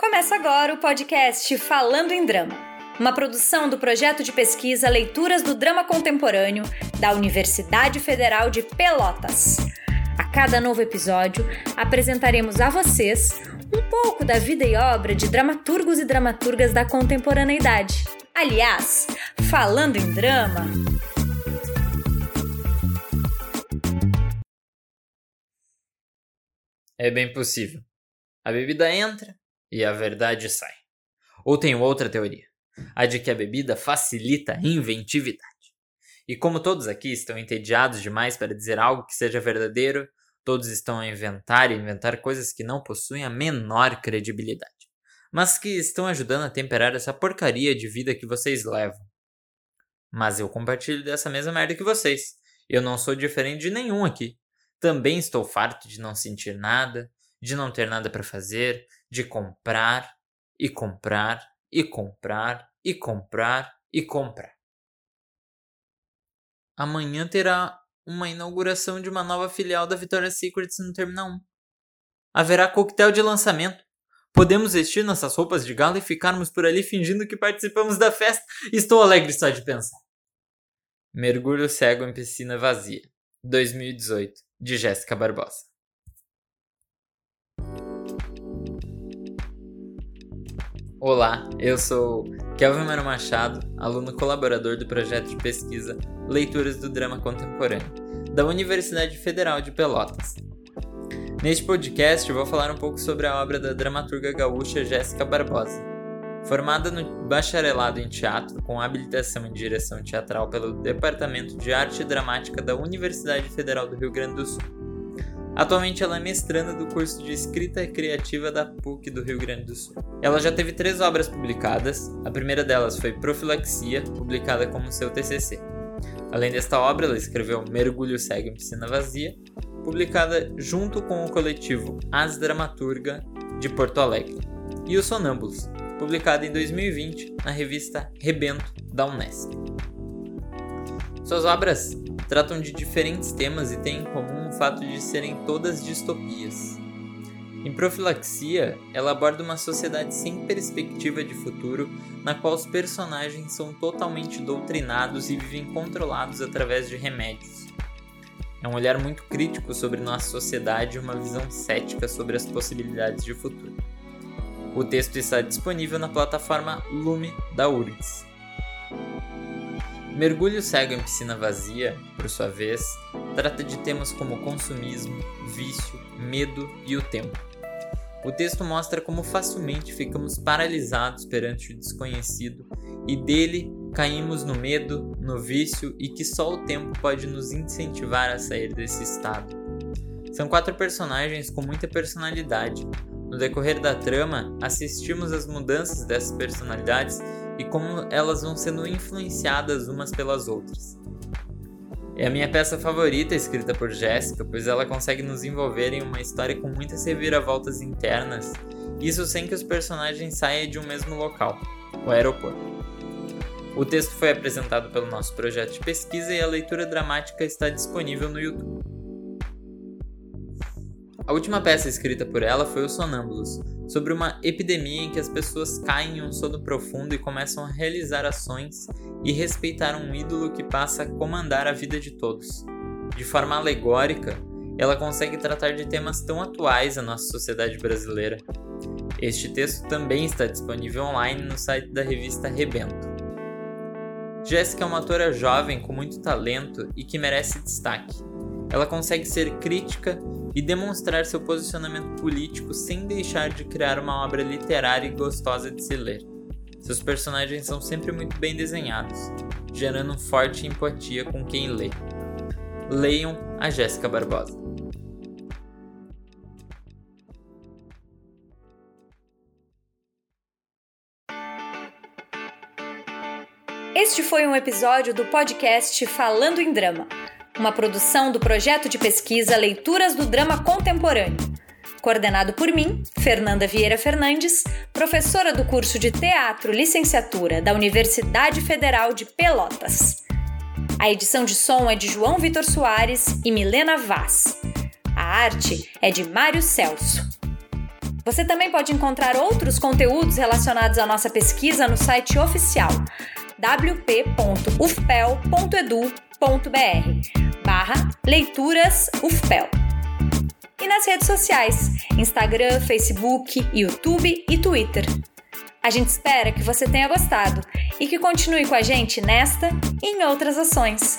Começa agora o podcast Falando em Drama, uma produção do projeto de pesquisa Leituras do Drama Contemporâneo da Universidade Federal de Pelotas. A cada novo episódio, apresentaremos a vocês um pouco da vida e obra de dramaturgos e dramaturgas da contemporaneidade. Aliás, falando em drama, É bem possível. A bebida entra, e a verdade sai. Ou tenho outra teoria, a de que a bebida facilita a inventividade. E como todos aqui estão entediados demais para dizer algo que seja verdadeiro, todos estão a inventar e inventar coisas que não possuem a menor credibilidade, mas que estão ajudando a temperar essa porcaria de vida que vocês levam. Mas eu compartilho dessa mesma merda que vocês. Eu não sou diferente de nenhum aqui. Também estou farto de não sentir nada, de não ter nada para fazer, de comprar e comprar e comprar e comprar e comprar. Amanhã terá uma inauguração de uma nova filial da Victoria's Secret no Terminal 1. Haverá coquetel de lançamento. Podemos vestir nossas roupas de gala e ficarmos por ali fingindo que participamos da festa. Estou alegre só de pensar. Mergulho cego em piscina vazia. 2018, de Jéssica Barbosa. Olá, eu sou Kelvin Mano Machado, aluno colaborador do projeto de pesquisa Leituras do Drama Contemporâneo, da Universidade Federal de Pelotas. Neste podcast eu vou falar um pouco sobre a obra da dramaturga gaúcha Jéssica Barbosa. Formada no bacharelado em teatro com habilitação em direção teatral pelo Departamento de Arte Dramática da Universidade Federal do Rio Grande do Sul Atualmente ela é mestranda do curso de escrita criativa da PUC do Rio Grande do Sul. Ela já teve três obras publicadas, a primeira delas foi Profilaxia, publicada como seu TCC. Além desta obra, ela escreveu Mergulho Cego em Piscina Vazia, publicada junto com o coletivo As Dramaturga de Porto Alegre, e Os Sonâmbulos, publicada em 2020 na revista Rebento da Unesp. Suas obras tratam de diferentes temas e têm em comum o fato de serem todas distopias. Em Profilaxia, ela aborda uma sociedade sem perspectiva de futuro, na qual os personagens são totalmente doutrinados e vivem controlados através de remédios. É um olhar muito crítico sobre nossa sociedade e uma visão cética sobre as possibilidades de futuro. O texto está disponível na plataforma Lume da URGS. Mergulho cego em piscina vazia, por sua vez, trata de temas como consumismo, vício, medo e o tempo. O texto mostra como facilmente ficamos paralisados perante o desconhecido e dele caímos no medo, no vício e que só o tempo pode nos incentivar a sair desse estado. São quatro personagens com muita personalidade. No decorrer da trama, assistimos às mudanças dessas personalidades e como elas vão sendo influenciadas umas pelas outras. É a minha peça favorita escrita por Jéssica, pois ela consegue nos envolver em uma história com muitas reviravoltas internas, isso sem que os personagens saiam de um mesmo local, o aeroporto. O texto foi apresentado pelo nosso projeto de pesquisa e a leitura dramática está disponível no YouTube. A última peça escrita por ela foi Os Sonâmbulos, sobre uma epidemia em que as pessoas caem em um sono profundo e começam a realizar ações e respeitar um ídolo que passa a comandar a vida de todos. De forma alegórica, ela consegue tratar de temas tão atuais à nossa sociedade brasileira. Este texto também está disponível online no site da revista Rebento. Jéssica é uma autora jovem com muito talento e que merece destaque. Ela consegue ser crítica e demonstrar seu posicionamento político sem deixar de criar uma obra literária e gostosa de se ler. Seus personagens são sempre muito bem desenhados, gerando forte empatia com quem lê. Leiam a Jéssica Barbosa. Este foi um episódio do podcast Falando em Drama uma produção do projeto de pesquisa Leituras do Drama Contemporâneo, coordenado por mim, Fernanda Vieira Fernandes, professora do curso de Teatro Licenciatura da Universidade Federal de Pelotas. A edição de som é de João Vitor Soares e Milena Vaz. A arte é de Mário Celso. Você também pode encontrar outros conteúdos relacionados à nossa pesquisa no site oficial wp.ufpel.edu.br barra leituras UFPEL. E nas redes sociais, Instagram, Facebook, YouTube e Twitter. A gente espera que você tenha gostado e que continue com a gente nesta e em outras ações.